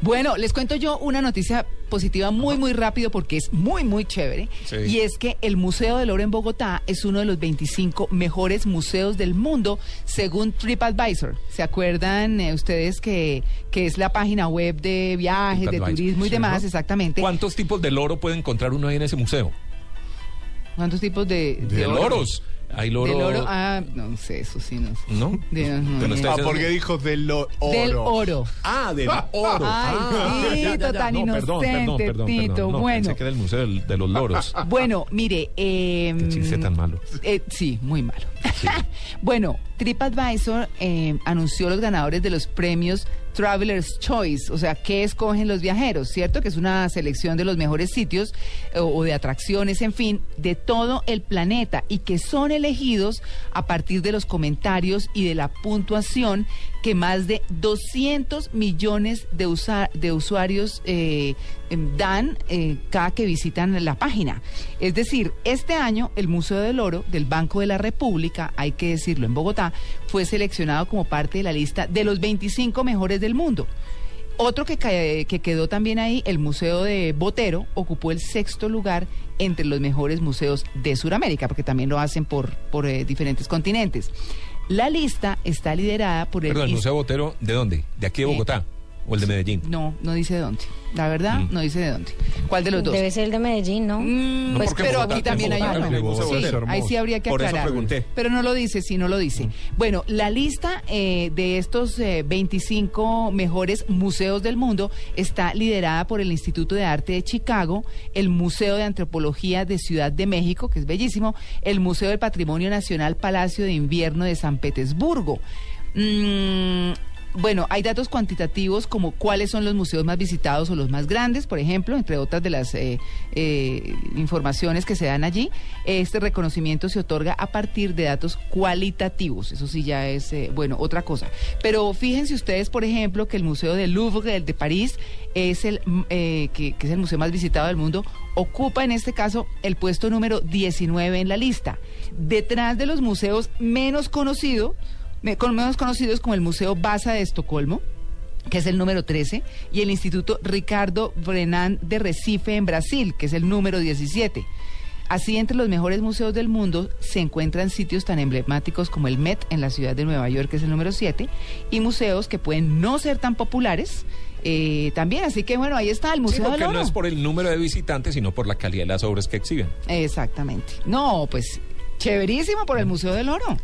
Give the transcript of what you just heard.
Bueno, les cuento yo una noticia positiva muy, muy rápido porque es muy, muy chévere. Sí. Y es que el Museo del Oro en Bogotá es uno de los 25 mejores museos del mundo según TripAdvisor. ¿Se acuerdan eh, ustedes que, que es la página web de viajes, de turismo y demás? Exactamente. ¿Cuántos tipos de loro puede encontrar uno ahí en ese museo? ¿Cuántos tipos de, De, oro? loros. Hay loro. Del oro. Ah, no sé, eso sí, no sé. ¿No? De- no, idea. Ah, porque dijo del oro. Del oro. Ah, del oro. Ay, Ah, Tito, tan No, perdón, perdón, inocente, perdón, Tito. perdón. No, Bueno. Pensé que era el museo del- de los loros. Bueno, mire. Eh, Qué chiste tan malo. eh, sí, muy malo. bueno, TripAdvisor eh, anunció los ganadores de los premios Traveler's Choice, o sea, ¿qué escogen los viajeros? ¿Cierto? Que es una selección de los mejores sitios eh, o de atracciones, en fin, de todo el planeta y que son elegidos a partir de los comentarios y de la puntuación que más de 200 millones de, de usuarios eh, em, dan eh, cada que visitan la página. Es decir, este año el Museo del Oro del Banco de la República, hay que decirlo en Bogotá, fue seleccionado como parte de la lista de los 25 mejores del mundo. Otro que, que quedó también ahí, el Museo de Botero, ocupó el sexto lugar entre los mejores museos de Sudamérica, porque también lo hacen por, por eh, diferentes continentes. La lista está liderada por el... Perdón, el Museo Botero, ¿de dónde? ¿De aquí de Eh, Bogotá? ¿O el de Medellín? No, no dice de dónde. La verdad, Mm. no dice de dónde. ¿Cuál de los dos? Debe ser el de Medellín, ¿no? Mm, No, pues, pero Bogotá- aquí también hay Bogotá uno. hay Bogotá, ahí sí habría que Por eso aclarar. pregunté. Pero no lo dice, sí, no lo dice. Bueno, la lista eh, de estos eh, 25 mejores museos del mundo está liderada por el Instituto de Arte de Chicago, el Museo de Antropología de Ciudad de México, que es bellísimo, el Museo del Patrimonio Nacional Palacio de Invierno de San Petersburgo. Mm, bueno, hay datos cuantitativos como cuáles son los museos más visitados o los más grandes, por ejemplo, entre otras de las eh, eh, informaciones que se dan allí. Este reconocimiento se otorga a partir de datos cualitativos. Eso sí ya es, eh, bueno, otra cosa. Pero fíjense ustedes, por ejemplo, que el Museo del Louvre el de París es el, mm, eh, que, es el museo más visitado del mundo, ocupa en este caso el puesto número 19 en la lista. Detrás de los museos menos conocidos, menos conocidos como el Museo Basa de Estocolmo, que es el número 13, y el Instituto Ricardo Brennan de Recife en Brasil, que es el número 17. Así, entre los mejores museos del mundo se encuentran sitios tan emblemáticos como el Met en la ciudad de Nueva York, que es el número 7, y museos que pueden no ser tan populares eh, también. Así que, bueno, ahí está el Museo del Oro. no es por el número de visitantes, sino por la calidad de las obras que exhiben. Exactamente. No, pues, chéverísimo por el Museo del Oro.